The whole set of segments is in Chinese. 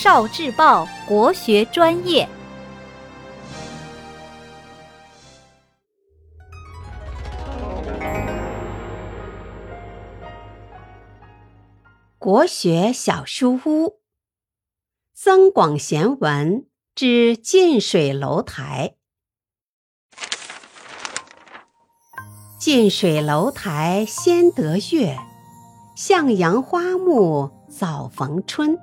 少智报国学专业，国学小书屋《增广贤文》之近水楼台。近水楼台先得月，向阳花木早逢春。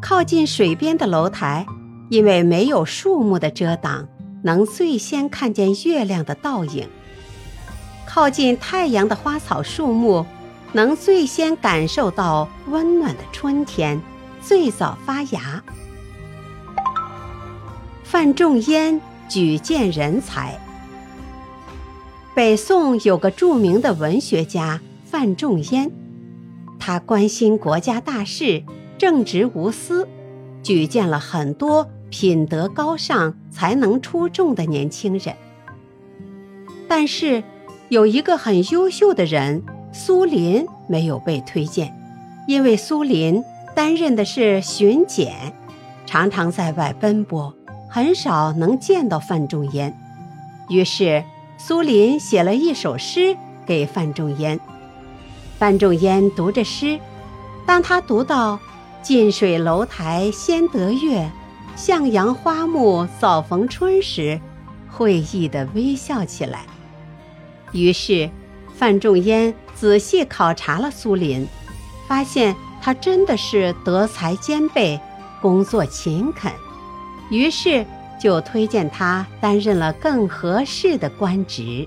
靠近水边的楼台，因为没有树木的遮挡，能最先看见月亮的倒影；靠近太阳的花草树木，能最先感受到温暖的春天，最早发芽。范仲淹举荐人才。北宋有个著名的文学家范仲淹，他关心国家大事，正直无私，举荐了很多品德高尚、才能出众的年轻人。但是有一个很优秀的人苏林没有被推荐，因为苏林担任的是巡检，常常在外奔波，很少能见到范仲淹。于是。苏林写了一首诗给范仲淹，范仲淹读着诗，当他读到“近水楼台先得月，向阳花木早逢春”时，会意地微笑起来。于是，范仲淹仔细考察了苏林，发现他真的是德才兼备，工作勤恳。于是。就推荐他担任了更合适的官职。